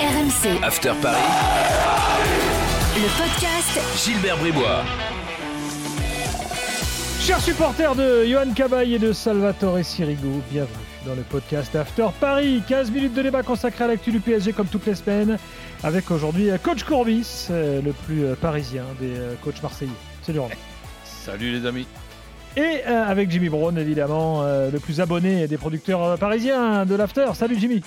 RMC, After Paris, le podcast Gilbert Bribois. Chers supporters de Johan Cabaye et de Salvatore Sirigu, bienvenue dans le podcast After Paris. 15 minutes de débat consacré à l'actu du PSG comme toutes les semaines, avec aujourd'hui euh, Coach Courbis, euh, le plus euh, parisien des coachs marseillais. Salut Romain. Salut les amis. Et avec Jimmy Brown, évidemment, le plus abonné des producteurs parisiens de l'After. Salut Jimmy.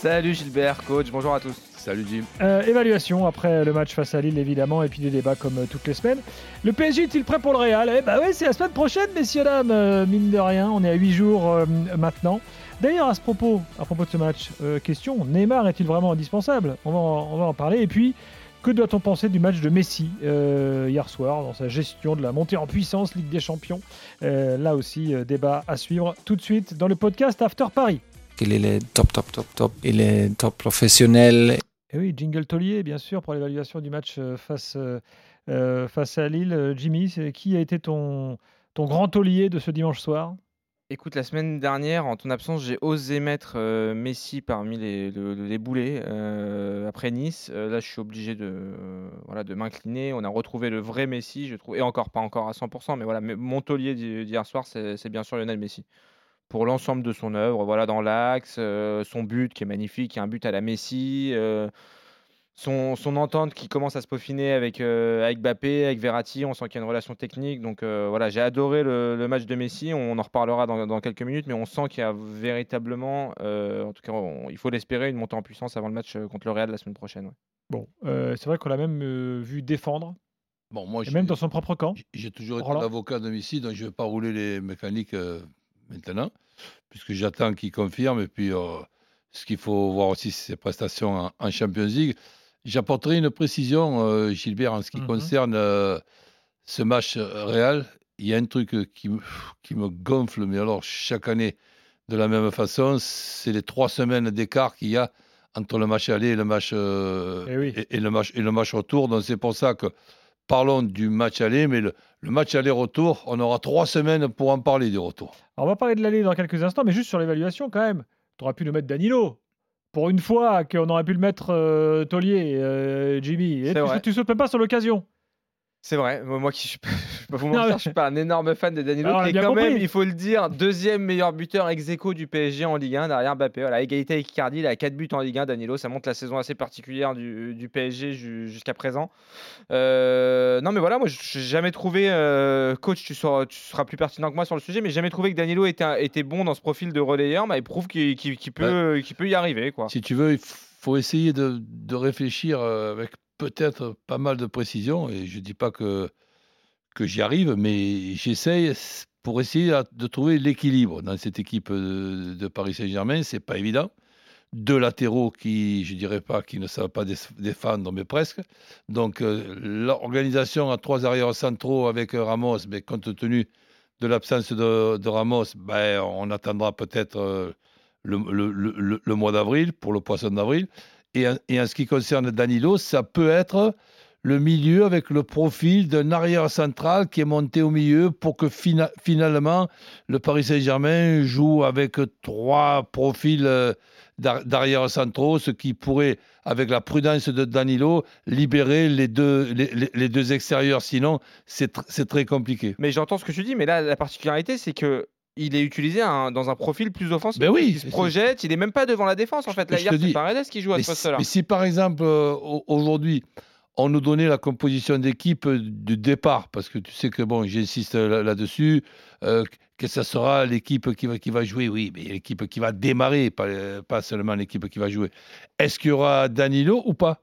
Salut Gilbert, coach, bonjour à tous. Salut Jim. Euh, évaluation après le match face à Lille, évidemment, et puis des débats comme euh, toutes les semaines. Le PSG est-il prêt pour le Real? Eh bah ouais, c'est la semaine prochaine, messieurs, dames, euh, mine de rien. On est à 8 jours euh, maintenant. D'ailleurs, à ce propos, à propos de ce match, euh, question Neymar est-il vraiment indispensable? On va, en, on va en parler. Et puis, que doit-on penser du match de Messi euh, hier soir dans sa gestion de la montée en puissance Ligue des Champions? Euh, Là aussi, euh, débat à suivre tout de suite dans le podcast After Paris. Il est top, top, top, top. Il est top professionnel. Et oui, Jingle Tollier, bien sûr, pour l'évaluation du match euh, face, euh, euh, face à Lille. Jimmy, c'est- qui a été ton, ton grand taulier de ce dimanche soir? Écoute, la semaine dernière, en ton absence, j'ai osé mettre euh, Messi parmi les, le- les boulets euh, après Nice. Euh, là, je suis obligé de, euh, voilà, de m'incliner. On a retrouvé le vrai Messi, je trouve, et encore pas encore à 100%, mais voilà, mais mon taulier d'hi- d'hier soir, c'est c'est bien sûr Lionel Messi. Pour l'ensemble de son œuvre, voilà, dans l'axe, euh, son but qui est magnifique, qui est un but à la Messi. euh, son, son entente qui commence à se peaufiner avec, euh, avec Bappé, avec Verratti, on sent qu'il y a une relation technique. Donc euh, voilà, j'ai adoré le, le match de Messi, on en reparlera dans, dans quelques minutes, mais on sent qu'il y a véritablement, euh, en tout cas on- il faut l'espérer, une montée en puissance avant le match contre le Real la semaine prochaine. ouais. Bon, euh, c'est vrai qu'on l'a même euh, vu défendre, Bon, moi, et même dans son propre camp. j'ai- toujours été l'avocat de Messi, donc je ne vais pas rouler les mécaniques euh, maintenant, puisque j'attends qu'il confirme. Et puis, euh, ce qu'il faut voir aussi, c'est ses prestations en, en Champions League. J'apporterai une précision, euh, Gilbert, en ce qui Mhm. concerne euh, ce match Real. Il y a un truc qui me, qui me gonfle, mais alors chaque année de la même façon, c'est les trois semaines d'écart qu'il y a entre le match aller et le match, euh, Eh oui. et, et le match, et le match retour. Donc c'est pour ça que parlons du match aller, mais le, le match aller-retour, on aura trois semaines pour en parler du retour. Alors, on va parler de l'aller dans quelques instants, mais juste sur l'évaluation quand même. Tu aurais pu nous mettre Danilo. Pour une fois qu'on aurait pu le mettre euh, taulier, euh, Jimmy. Et tu, tu sautes même pas sur l'occasion. C'est vrai, moi qui suis pas, je vais pas vous Non, mentir, mais- je suis pas un énorme fan de Danilo, Alors, bien quand même, il faut le dire, deuxième meilleur buteur ex aequo du PSG en Ligue 1 derrière Mbappé. Voilà, égalité avec Icardi, il a 4 buts en Ligue 1, Danilo. Ça montre la saison assez particulière du, du PSG ju- jusqu'à présent. Euh, non, mais voilà, moi, je n'ai jamais trouvé, euh, coach, tu seras, tu seras plus pertinent que moi sur le sujet, mais j'ai jamais trouvé que Danilo était, un- était bon dans ce profil de relayeur. Bah, il prouve qu'il qu'il peut, y arriver. Quoi. Si tu veux, il faut essayer de, de réfléchir euh, avec peut-être pas mal de précision. Et je ne dis pas que, que j'y arrive, mais j'essaye pour essayer de trouver l'équilibre dans cette équipe de, de Paris Saint-Germain. C'est pas évident. Deux latéraux qui, je dirais pas, qui ne savent pas dé- défendre, mais presque. Donc, euh, l'organisation à trois arrières centraux avec euh, Ramos, mais compte tenu de l'absence de, Ramos, ben, on attendra peut-être euh, le- le- le- le mois d'avril pour le poisson d'avril. Et, en- ce qui concerne Danilo, ça peut être le milieu avec le profil d'un arrière central qui est monté au milieu pour que fina- finalement le Paris Saint-Germain joue avec trois profils euh, d'ar- d'arrière centraux, ce qui pourrait, avec la prudence de Danilo, libérer les deux, les, deux extérieurs. Sinon, c'est tr- très compliqué. Mais j'entends ce que tu dis, mais là, la particularité, c'est que il est utilisé un- dans un profil plus offensif. Ben oui, il se projette, il est même pas devant la défense en fait. Là, hier, c'est. Paredes qui joue à ce si- poste-là. mais si par exemple, euh, au- aujourd'hui, on nous donnait la composition d'équipe euh, du départ, parce que tu sais que, bon, j'insiste là- là-dessus, euh, que ça sera l'équipe qui va, qui va jouer, oui, mais l'équipe qui va démarrer, pas, euh, pas seulement l'équipe qui va jouer. Est-ce qu'il y aura Danilo ou pas?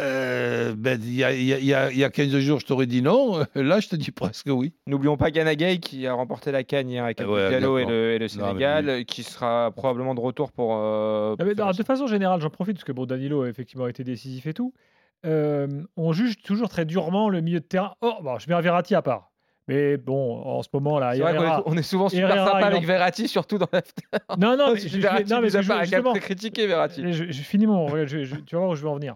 Euh, ben, Il y, a, y a- il y a- il y a 15 jours, je t'aurais dit non. Là, je te dis presque oui. N'oublions pas Gana Gueye qui a remporté la canne hier avec Ah ouais, Diallo et le, et le Non, mais Sénégal, qui sera probablement de retour pour. euh, Ah, mais non, de façon générale, j'en profite parce que bon, Danilo a effectivement été décisif et tout. Euh, on juge toujours très durement le milieu de terrain. Oh, bon, je mets Verratti à part. Mais bon, en ce moment là, Herrera- est, on est souvent super Herrera, sympa avec Verratti, surtout dans l'after. Non, non, mais je, je- Verratti non, mais je- pas justement, très critiqué Verratti. je, je finis mon. je- je- tu vas voir où je veux en venir.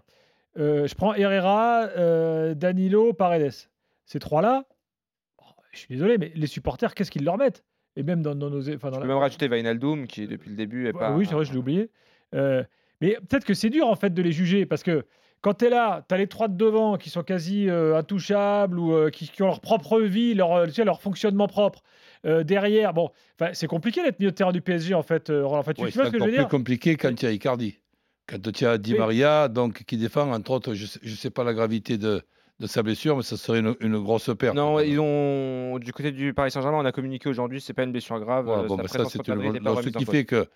Euh, je prends Herrera, euh, Danilo, Paredes. Ces trois-là, bon, je suis désolé, mais les supporters, qu'est-ce qu'ils leur mettent? Et même dans, dans nos. Je la- même rajouter Wijnaldum qui depuis le début est pas. Oui, c'est vrai, je l'ai oublié. Euh, mais peut-être que c'est dur en fait de les juger parce que quand tu es là, tu as les trois de devant qui sont quasi euh, intouchables ou euh, qui, qui ont leur propre vie, leur, tu sais, leur fonctionnement propre. Euh, derrière, bon, enfin, c'est compliqué d'être milieu de terrain du PSG en fait. euh, Roland. Enfin, tu, Oui, tu vois c'est ce que je encore veux plus dire? compliqué quand il y a Icardi. Quand tu as Di Oui. Maria, donc, qui défend, entre autres, je ne sais, pas la gravité de, de sa blessure, mais ça serait une, une grosse perte. Non, ils ont du côté du Paris Saint-Germain, on a communiqué aujourd'hui, c'est pas une blessure grave. Euh, bon, bah, ça, c'est une non, Ce qui fait que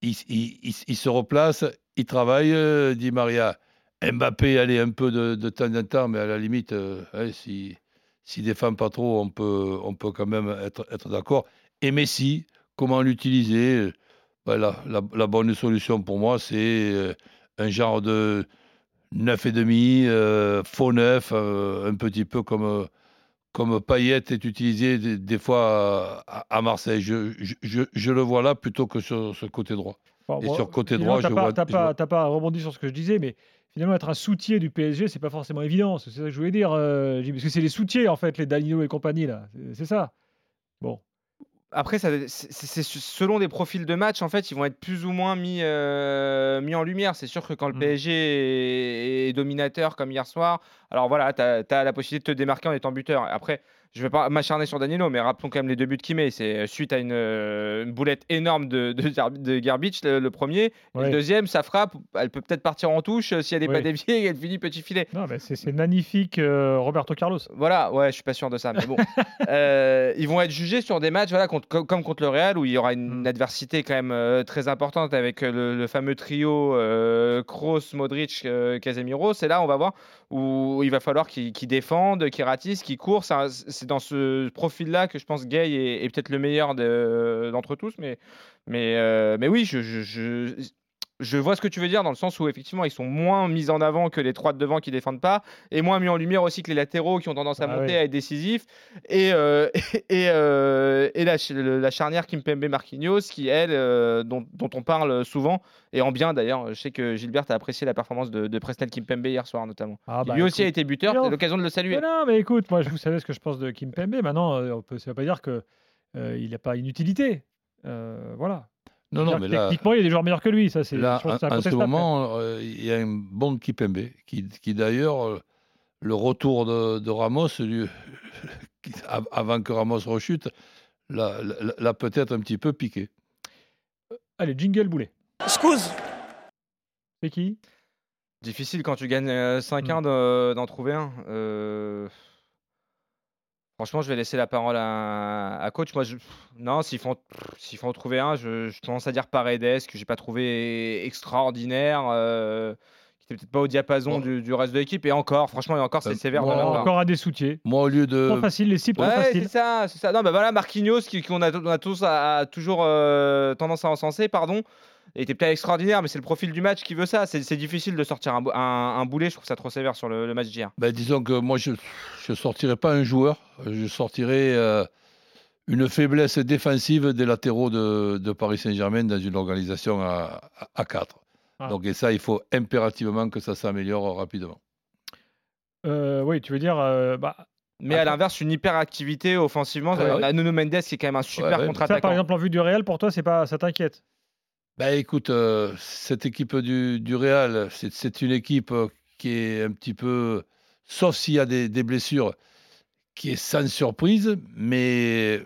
il, il- il- il se replace, il travaille, euh, Di Maria. Mbappé, allez, un peu de, de temps en temps, mais à la limite, euh, hein, si s'il défend pas trop, on peut, on peut quand même être, être d'accord. Et Messi, comment l'utiliser Ben, la, la- la bonne solution pour moi, c'est euh, un genre de 9,5, euh, faux neuf, euh, un petit peu comme, comme Payet est utilisé des, des fois à, à Marseille. Je, je, je- je le vois là plutôt que sur ce côté droit. Bon, Et bon, sur côté droit, je pas, vois- T'as pas, vois- pas rebondi sur ce que je disais, mais finalement, être un soutier du PSG, c'est pas forcément évident. C'est ça que je voulais dire, euh, parce que c'est les soutiers en fait, les Danilo et compagnie là. C'est ça. Bon. Après, c'est selon des profils de match, en fait, ils vont être plus ou moins mis, euh, mis en lumière. C'est sûr que quand le Mm. PSG est, est dominateur comme hier soir, alors voilà, tu as, la possibilité de te démarquer en étant buteur. Après, je vais pas m'acharner sur Danilo, mais rappelons quand même les deux buts qu'il met. C'est suite à une, euh, une boulette énorme de, de, Gar- de Garbage, le, le premier. Ouais. le deuxième, ça frappe, elle peut peut-être partir en touche euh, si elle n'est Oui. pas déviée et elle finit petit filet. Non, mais c'est c'est magnifique, euh, Roberto Carlos. Voilà, ouais, je suis pas sûr de ça, mais bon. Euh, ils vont être jugés sur des matchs, voilà, contre- comme, comme contre le Real, où il y aura une Mm. adversité quand même euh, très importante avec euh, le, le fameux trio euh, Kroos, Modric, Casemiro. C'est là, on va voir, où il va falloir qu'ils qu'ils défendent, qu'ils ratissent, qu'ils courent. C'est dans ce profil-là que je pense Gay est, est peut-être le meilleur de- d'entre tous, mais, mais, mais oui, je, je, je- je vois ce que tu veux dire dans le sens où effectivement ils sont moins mis en avant que les trois de devant qui défendent pas et moins mis en lumière aussi que les latéraux qui ont tendance à Ah monter ouais. à être décisifs et, euh, et, euh, et la, la charnière Kimpembe Marquinhos qui elle euh, dont, dont on parle souvent et en bien d'ailleurs je sais que Gilbert a apprécié la performance de, de Presnel Kimpembe hier soir notamment Ah, bah, lui aussi a été buteur c'est l'occasion de le saluer Mais non, mais écoute, moi, je vous savez ce que je pense de Kim Pembe. Maintenant, on peut, ça ne veut pas dire que il n'a pas une utilité. Voilà. Non, non, mais là, Techniquement, il y a des joueurs meilleurs que lui. Ça, c'est. là je pense en, ce moment, euh, il y a un bon Kipembe qui, qui d'ailleurs, euh, le retour de, de Ramos, avant que Ramos rechute, l'a peut-être un petit peu piqué. Allez, jingle boulet. Excuse. C'est qui? Difficile quand tu gagnes 5-1 Mm. de- d'en trouver un Euh, Franchement, je vais laisser la parole à, à coach. Moi, je... non, s'ils font, s'ils font en trouver un, je, je tendance à dire Paredes, que j'ai pas trouvé extraordinaire, euh, qui était peut-être pas au diapason Bon. du, du reste de l'équipe. Et encore, franchement, et encore, c'est Euh, sévère. moi, part. Encore un des soutiers. Moi, au lieu de. Trop facile, les six trop Ouais, c'est ça, c'est ça. Non, bah voilà, Marquinhos, qui, qu'on a, on a tous à, à toujours euh, tendance à encenser, pardon, était peut-être extraordinaire, mais c'est le profil du match qui veut ça. C'est, difficile de sortir un, bou- un, un boulet, je trouve ça trop sévère sur le, le match d'hier. Ben, disons que moi, je ne sortirais pas un joueur, je sortirais euh, une faiblesse défensive des latéraux de, de Paris Saint-Germain dans une organisation à, à, 4. Ah. Donc, et ça, il faut impérativement que ça s'améliore rapidement. Euh, oui, tu veux dire. euh, bah, Mais à l'inverse, une hyperactivité offensivement. Ouais, on a Nuno Mendes qui est quand même un super Ouais, ouais. ça, contre-attaquant. par exemple, en vue du Real, pour toi, c'est pas, ça t'inquiète? Ben, écoute, euh, cette équipe du, Real, c'est, une équipe euh, qui est un petit peu, sauf s'il y a des, blessures, qui est sans surprise, mais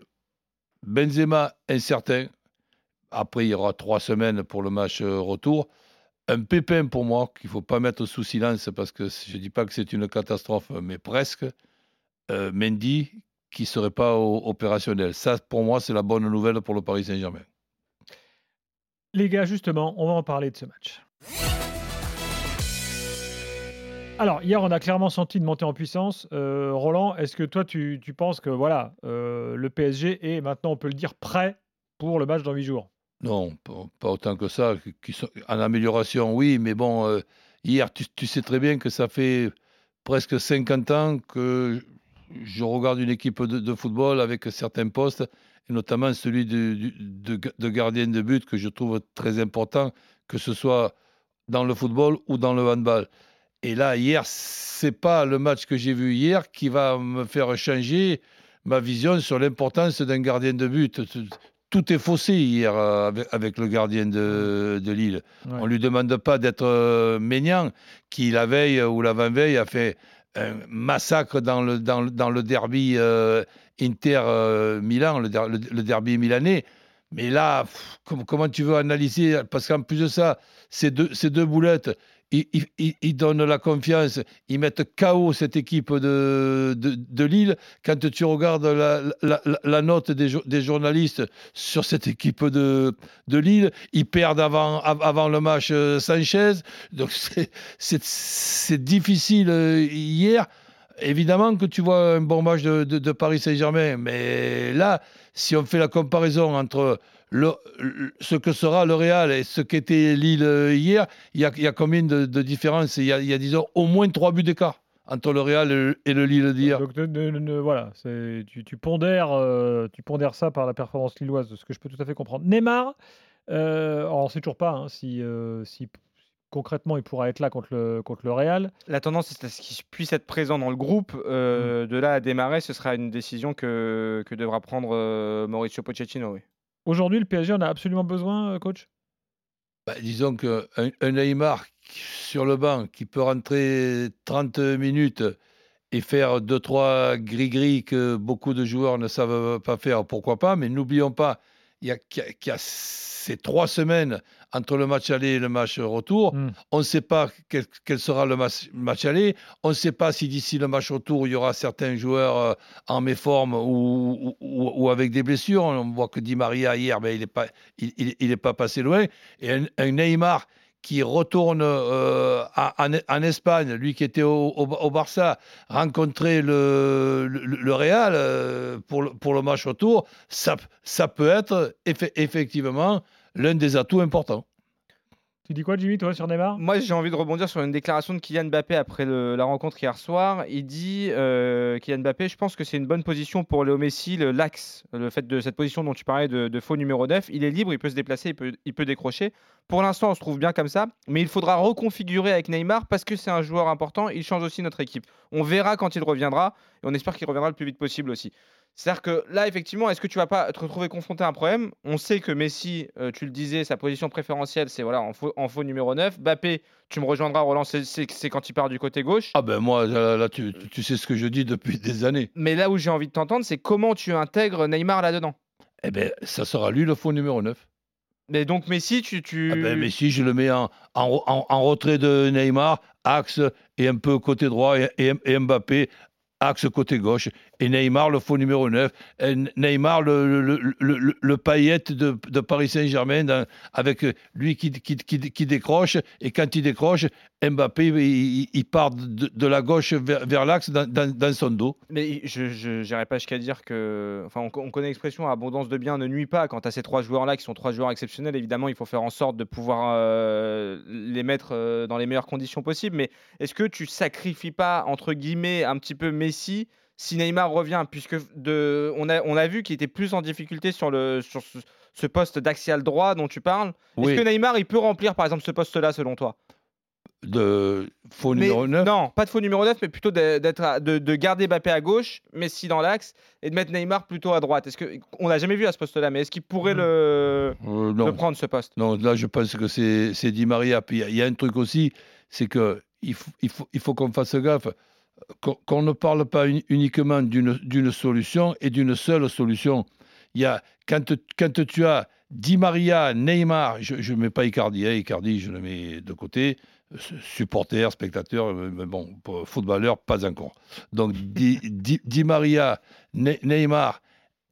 Benzema incertain. Après, il y aura trois semaines pour le match euh, retour. Un pépin pour moi qu'il ne faut pas mettre sous silence parce que je ne dis pas que c'est une catastrophe, mais presque. Mendy qui ne serait pas opérationnel. Ça, pour moi, c'est la bonne nouvelle pour le Paris Saint-Germain. Les gars, justement, on va en parler de ce match. Alors, hier, on a clairement senti une montée en puissance. Euh, Roland, est-ce que toi, tu, penses que voilà, euh, le PSG est maintenant, on peut le dire, prêt pour le match dans 8 jours? Non, pas, autant que ça. en amélioration, oui, mais bon, euh, hier, tu, sais très bien que ça fait presque 50 ans que je regarde une équipe de football avec certains postes, et notamment celui de, du- de, de gardien de but que je trouve très important, que ce soit dans le football ou dans le handball. Et là, hier, c'est pas le match que j'ai vu hier qui va me faire changer ma vision sur l'importance d'un gardien de but. Tout- est faussé hier euh, avec, avec le gardien de, de Lille. Ouais. On lui demande pas d'être euh, qui la veille ou l'avant-veille a fait un massacre dans le, dans, le- derby euh, Inter-Milan, le, der- le- derby milanais. Mais là, comment tu veux analyser? Parce qu'en plus de ça, ces deux, ces deux boulettes, ils, ils- donnent la confiance, ils mettent KO cette équipe de, de, Lille. Quand tu regardes la, la- note des, des journalistes sur cette équipe de, de Lille, ils perdent avant, av- avant le match euh, Sanchez. Donc c'est difficile euh, hier. Évidemment que tu vois un bon match de, Paris Saint-Germain, mais là, si on fait la comparaison entre ce que sera le Real et ce qu'était Lille hier, il y a, combien de, différences? Il y, a, disons, au moins trois buts d'écart entre le Real et le, Lille d'hier. Donc, ne- voilà, tu, pondères, euh, tu pondères ça par la performance lilloise, ce que je peux tout à fait comprendre. Neymar, euh, on ne sait toujours pas hein, si, euh, si concrètement il pourra être là contre le, contre le Real. La tendance, c'est à ce qu'il puisse être présent dans le groupe. Euh, De là à démarrer, ce sera une décision que, que devra prendre euh, Mauricio Pochettino. Oui. Aujourd'hui, le PSG en a absolument besoin, euh, coach? Bah, disons qu'un un Neymar sur le banc qui peut rentrer 30 minutes et faire 2-3 gris-gris que beaucoup de joueurs ne savent pas faire, pourquoi pas, mais n'oublions pas il y a, qu'il y a- qu'il y a ces trois semaines entre le match aller et le match retour. Mm. On ne sait pas quel, quel sera le match, match aller. On ne sait pas si d'ici le match retour, il y aura certains joueurs euh, en méforme ou, ou- ou- ou avec des blessures. On voit que Di Maria hier, ben, il n'est pas, il, il- il est pas passé loin. Et un, un Neymar qui retourne euh, en, en Espagne, lui qui était au, au- au Barça, rencontrer le, le, le Real euh, pour, le, pour le match retour, ça, ça peut être effe- effectivement l'un des atouts importants. Tu dis quoi, Jimmy, toi, sur Neymar? Moi, j'ai envie de rebondir sur une déclaration de Kylian Mbappé après le- la rencontre hier soir. Il dit, euh, Kylian Mbappé, je pense que c'est une bonne position pour Léo Messi, le- l'axe, le fait de cette position dont tu parlais de, de faux numéro 9. Il est libre, il peut se déplacer, il peut, il peut décrocher. Pour l'instant, on se trouve bien comme ça, mais il faudra reconfigurer avec Neymar parce que c'est un joueur important. Il change aussi notre équipe. On verra quand il reviendra et on espère qu'il reviendra le plus vite possible aussi. C'est-à-dire que là, effectivement, est-ce que tu vas pas te retrouver confronté à un problème? On sait que Messi, euh, tu le disais, sa position préférentielle, c'est voilà, en faux, en faux numéro 9. Bappé, tu me rejoindras, Roland, c'est- quand il part du côté gauche. Ah ben moi, là, là, tu, sais ce que je dis depuis des années. Mais là où j'ai envie de t'entendre, c'est comment tu intègres Neymar là-dedans. Eh ben, ça sera lui le faux numéro 9. Mais donc Messi, tu... tu... Ah ben, mais si je le mets en, en, en- en retrait de Neymar, axe et un peu côté droit, et, et- et Mbappé, axe côté gauche, et Neymar le faux numéro 9, et Neymar le, le, le, le- le paillette de, Paris Saint-Germain, avec lui qui, décroche, et quand il décroche, Mbappé, il, part de, la gauche vers, l'axe dans, son dos. Mais je n'irai pas jusqu'à dire que. Enfin, on, on connaît l'expression abondance de biens ne nuit pas. Quant à ces trois joueurs-là, qui sont trois joueurs exceptionnels, évidemment, il faut faire en sorte de pouvoir euh, les mettre euh, dans les meilleures conditions possibles. Mais est-ce que tu sacrifies pas, entre guillemets, un petit peu Messi si Neymar revient Puisque de, on, a, on a vu qu'il était plus en difficulté sur, le, sur ce, ce poste d'axial droit dont tu parles. Oui. Est-ce que Neymar, il peut remplir, par exemple, ce poste-là, selon toi? De faux Mais- numéro 9 Non, pas de faux numéro 9, mais plutôt de, d'être de, de garder Mbappé à gauche, Messi dans l'axe, et de mettre Neymar plutôt à droite. Est-ce que on l'a jamais vu à ce poste-là, mais est-ce qu'il pourrait Mhm. le, Euh, le prendre ce poste? Non, là, je pense que c'est Di Maria. Puis il y a- il y, a un truc aussi, c'est que il faut, il faut, il faut qu'on fasse gaffe, qu'on ne parle pas uni- uniquement d'une solution et d'une seule solution. Il y a, quand, tu as Di Maria, Neymar, je ne mets pas Icardi, hein, Icardi, je le mets de côté, su- supporter, spectateur, euh, mais bon, footballeur, pas encore. Donc Di, Maria, Ne- Neymar,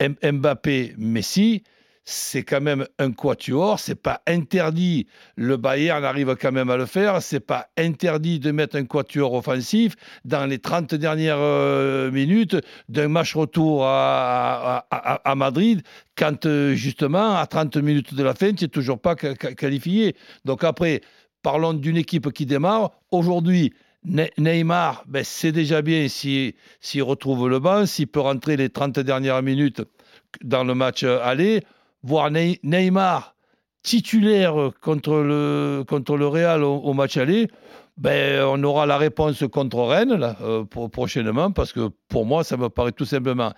Mbappé, Messi, c'est quand même un quatuor, c'est pas interdit. Le Bayern arrive quand même à le faire, c'est pas interdit de mettre un quatuor offensif dans les 30 dernières euh, minutes d'un match retour à, Madrid, quand euh, justement, à 30 minutes de la fin, tu n'es toujours pas qualifié. Donc après, parlons d'une équipe qui démarre. Aujourd'hui, Ne- Neymar, ben, c'est déjà bien s'il s'il retrouve le banc, s'il peut rentrer les 30 dernières minutes dans le match euh, aller, voir Ney- Neymar titulaire contre le, contre Real au, match aller, ben, on aura la réponse contre Rennes là, euh, prochainement, parce que pour moi, ça me paraît tout simplement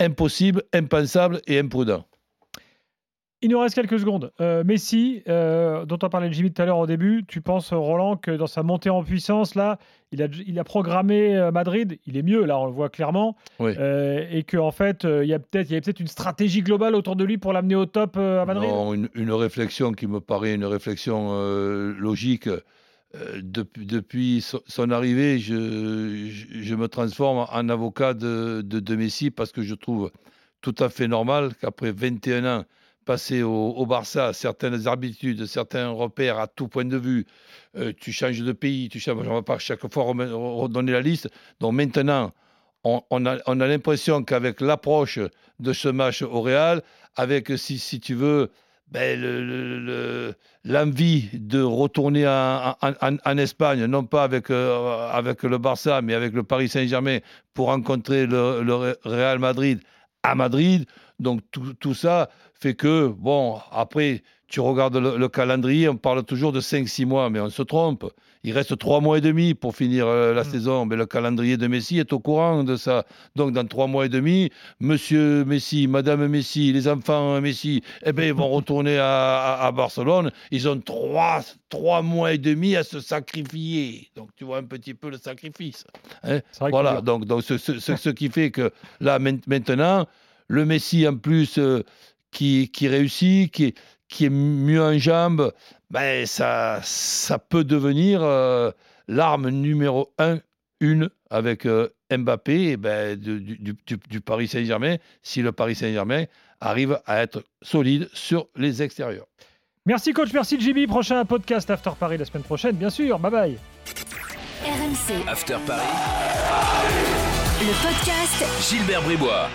impossible, impensable et imprudent. Il nous reste quelques secondes. Euh, Messi, euh, dont on parlait de Jimmy tout à l'heure au début, tu penses, Roland, que dans sa montée en puissance, là, il a, il a programmé euh, Madrid, il est mieux, là, on le voit clairement, Oui. euh, et qu'en en fait, il y a peut-être peut une stratégie globale autour de lui pour l'amener au top à Madrid? Non, une, une réflexion qui me paraît une réflexion logique. Depuis, depuis so- son arrivée, je, je- je me transforme en avocat de, de, de Messi parce que je trouve tout à fait normal qu'après 21 ans passés au, Barça, certaines habitudes, certains repères à tout point de vue, euh, tu changes de pays, tu changes, on ne va pas chaque fois redonner la liste. Donc maintenant, on, a, on a l'impression qu'avec l'approche de ce match au Real, avec, si, tu veux, ben, le- le- le- l'envie de retourner en, Espagne, non pas avec, euh, avec le Barça, mais avec le Paris Saint-Germain pour rencontrer le, le Re- Real Madrid à Madrid. Donc tout, tout ça fait que, bon, après, tu regardes le, le calendrier, on parle toujours de 5-6 mois, mais on se trompe. Il reste 3 mois et demi pour finir euh, la Mm. saison. Mais le calendrier de Messi est au courant de ça. Donc dans 3 mois et demi, Monsieur Messi, Madame Messi, les enfants Messi, eh ben, ils vont retourner à, à- à Barcelone. Ils ont trois, trois mois et demi à se sacrifier. Donc tu vois un petit peu le sacrifice. hein. Voilà, donc, donc ce, ce- ce- ce qui fait que là main- maintenant, le Messi en plus euh, qui, qui réussit, qui, qui est mieux en jambes, ben, ça, ça peut devenir euh, l'arme numéro un, une avec euh, Mbappé et ben, du, du- du- du Paris Saint-Germain, si le Paris Saint-Germain arrive à être solide sur les extérieurs. Merci coach, merci Jimmy. Prochain podcast After Paris la semaine prochaine, bien sûr. Bye bye. RMC, After Paris. le podcast Gilbert Bribois.